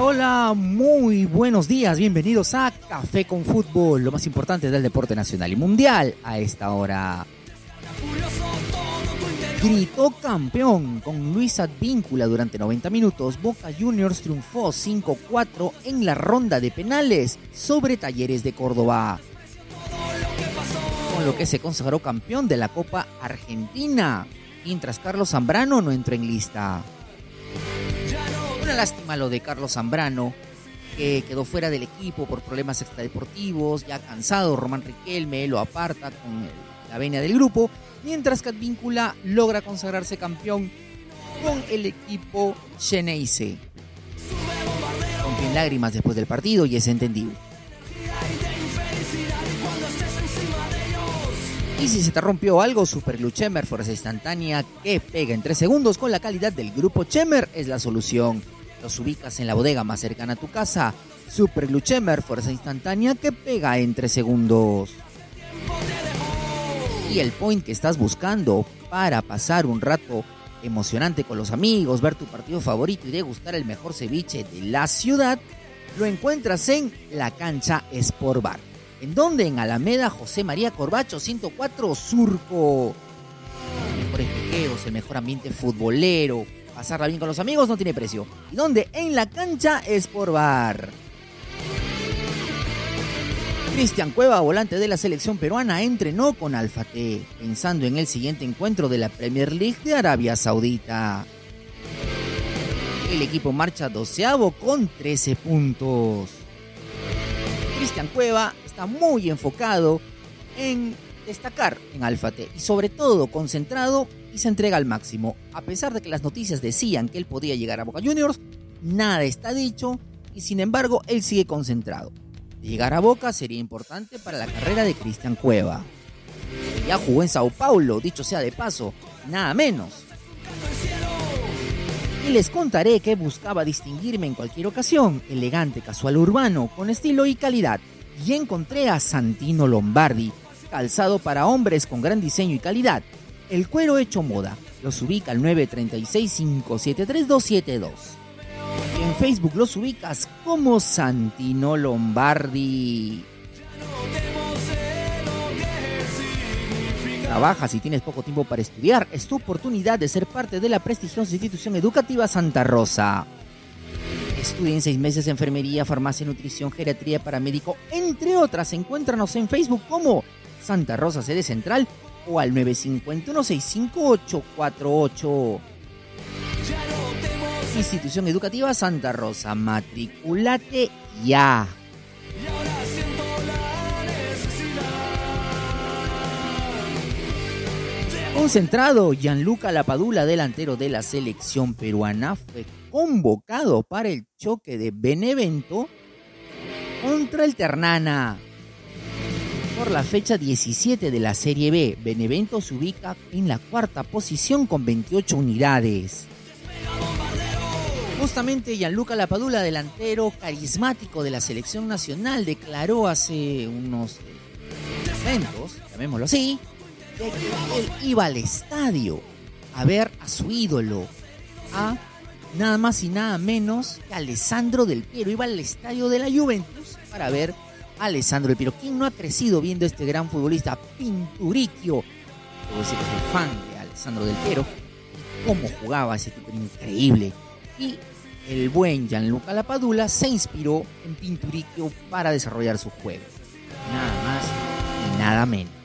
Hola, muy buenos días, bienvenidos a Café con Fútbol, lo más importante del deporte nacional y mundial a esta hora. Gritó campeón con Luis Advíncula durante 90 minutos. Boca Juniors triunfó 5-4 en la ronda de penales sobre Talleres de Córdoba. Con lo que se consagró campeón de la Copa Argentina, mientras Carlos Zambrano no entró en lista. Una lástima lo de Carlos Zambrano, que quedó fuera del equipo por problemas extradeportivos, ya cansado, Román Riquelme lo aparta con la venia del grupo mientras que Advíncula logra consagrarse campeón con el equipo Xeneize. Con lágrimas después del partido y es entendible. Y si se te rompió algo, Super Glue fuerza instantánea que pega en 3 segundos con la calidad del grupo Chemer es la solución. Los ubicas en la bodega más cercana a tu casa. Super Glue Chemer, fuerza instantánea que pega en 3 segundos y el point que estás buscando para pasar un rato emocionante con los amigos, ver tu partido favorito y degustar el mejor ceviche de la ciudad, lo encuentras en la cancha Sport Bar. ¿En donde En Alameda José María Corbacho 104 Surco. Los mejores pequeos, el mejor ambiente futbolero, pasarla bien con los amigos no tiene precio. ¿Y dónde? En la cancha Sport Bar. Cristian Cueva, volante de la selección peruana, entrenó con Alfa T, pensando en el siguiente encuentro de la Premier League de Arabia Saudita. El equipo marcha doceavo con 13 puntos. Cristian Cueva está muy enfocado en destacar en Alfa T y sobre todo concentrado se entrega al máximo. A pesar de que las noticias decían que él podía llegar a Boca Juniors, nada está dicho y sin embargo él sigue concentrado. Llegar a Boca sería importante para la carrera de Cristian Cueva. Ya jugó en Sao Paulo, dicho sea de paso, nada menos. Y les contaré que buscaba distinguirme en cualquier ocasión, elegante, casual, urbano, con estilo y calidad. Y encontré a Santino Lombardi, calzado para hombres con gran diseño y calidad. El cuero hecho moda. Los ubica al 936 573 en Facebook los ubicas como Santino Lombardi. Trabajas y tienes poco tiempo para estudiar, es tu oportunidad de ser parte de la prestigiosa institución educativa Santa Rosa. Estudia en seis meses enfermería, farmacia, nutrición, geriatría, paramédico, entre otras. Encuéntranos en Facebook como Santa Rosa Sede Central o al 951 65848 Institución Educativa Santa Rosa. Matriculate ya. Concentrado, Gianluca Lapadula, delantero de la selección peruana, fue convocado para el choque de Benevento contra el Ternana. Por la fecha 17 de la Serie B, Benevento se ubica en la cuarta posición con 28 unidades. Justamente Gianluca Lapadula, delantero carismático de la selección nacional, declaró hace unos momentos, llamémoslo así, que él iba al estadio a ver a su ídolo, a nada más y nada menos que Alessandro Del Piero. Iba al estadio de la Juventus para ver Alessandro Del Piero. ¿Quién no ha crecido viendo este gran futbolista pinturicchio? Puedo decir que soy fan de Alessandro Del Piero. Cómo jugaba ese tipo increíble y el buen Gianluca Lapadula se inspiró en Pinturicchio para desarrollar su juego. Nada más y nada menos.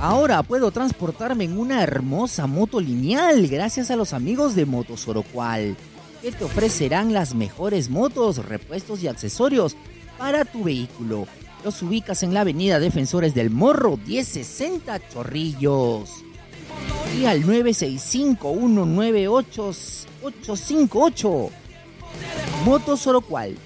Ahora puedo transportarme en una hermosa moto lineal gracias a los amigos de Motos Orocual, que te ofrecerán las mejores motos, repuestos y accesorios para tu vehículo. Los ubicas en la avenida Defensores del Morro 1060 Chorrillos y al 965-198-858. Motos Orocual.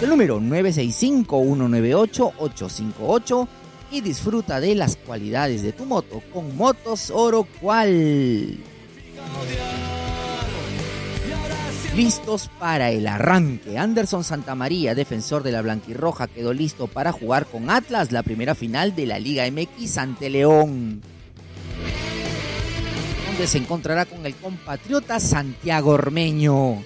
El número 965-198-858 y disfruta de las cualidades de tu moto con Motos Orocual. Listos para el arranque. Anderson Santamaría, defensor de la Blanquirroja, quedó listo para jugar con Atlas la primera final de la Liga MX ante León donde se encontrará con el compatriota Santiago Ormeño.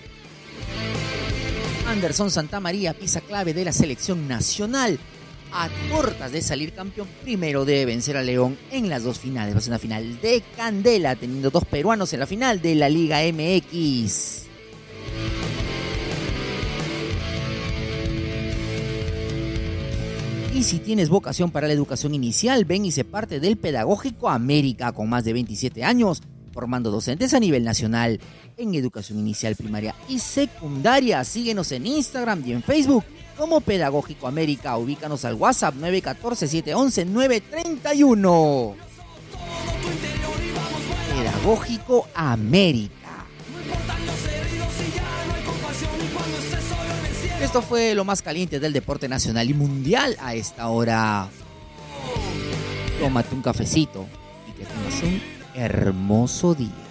Anderson Santamaría, pisa clave de la selección nacional. A cortas de salir campeón, primero debe vencer a León en las dos finales. Va a ser una final de candela, teniendo dos peruanos en la final de la Liga MX. Y si tienes vocación para la educación inicial, ven y se parte del Pedagógico América con más de 27 años, formando docentes a nivel nacional en educación inicial, primaria y secundaria. Síguenos en Instagram y en Facebook como Pedagógico América. Ubícanos al WhatsApp 914-711-931. Pedagógico América. Esto fue lo más caliente del deporte nacional y mundial a esta hora. Tómate un cafecito y que tengas un hermoso día.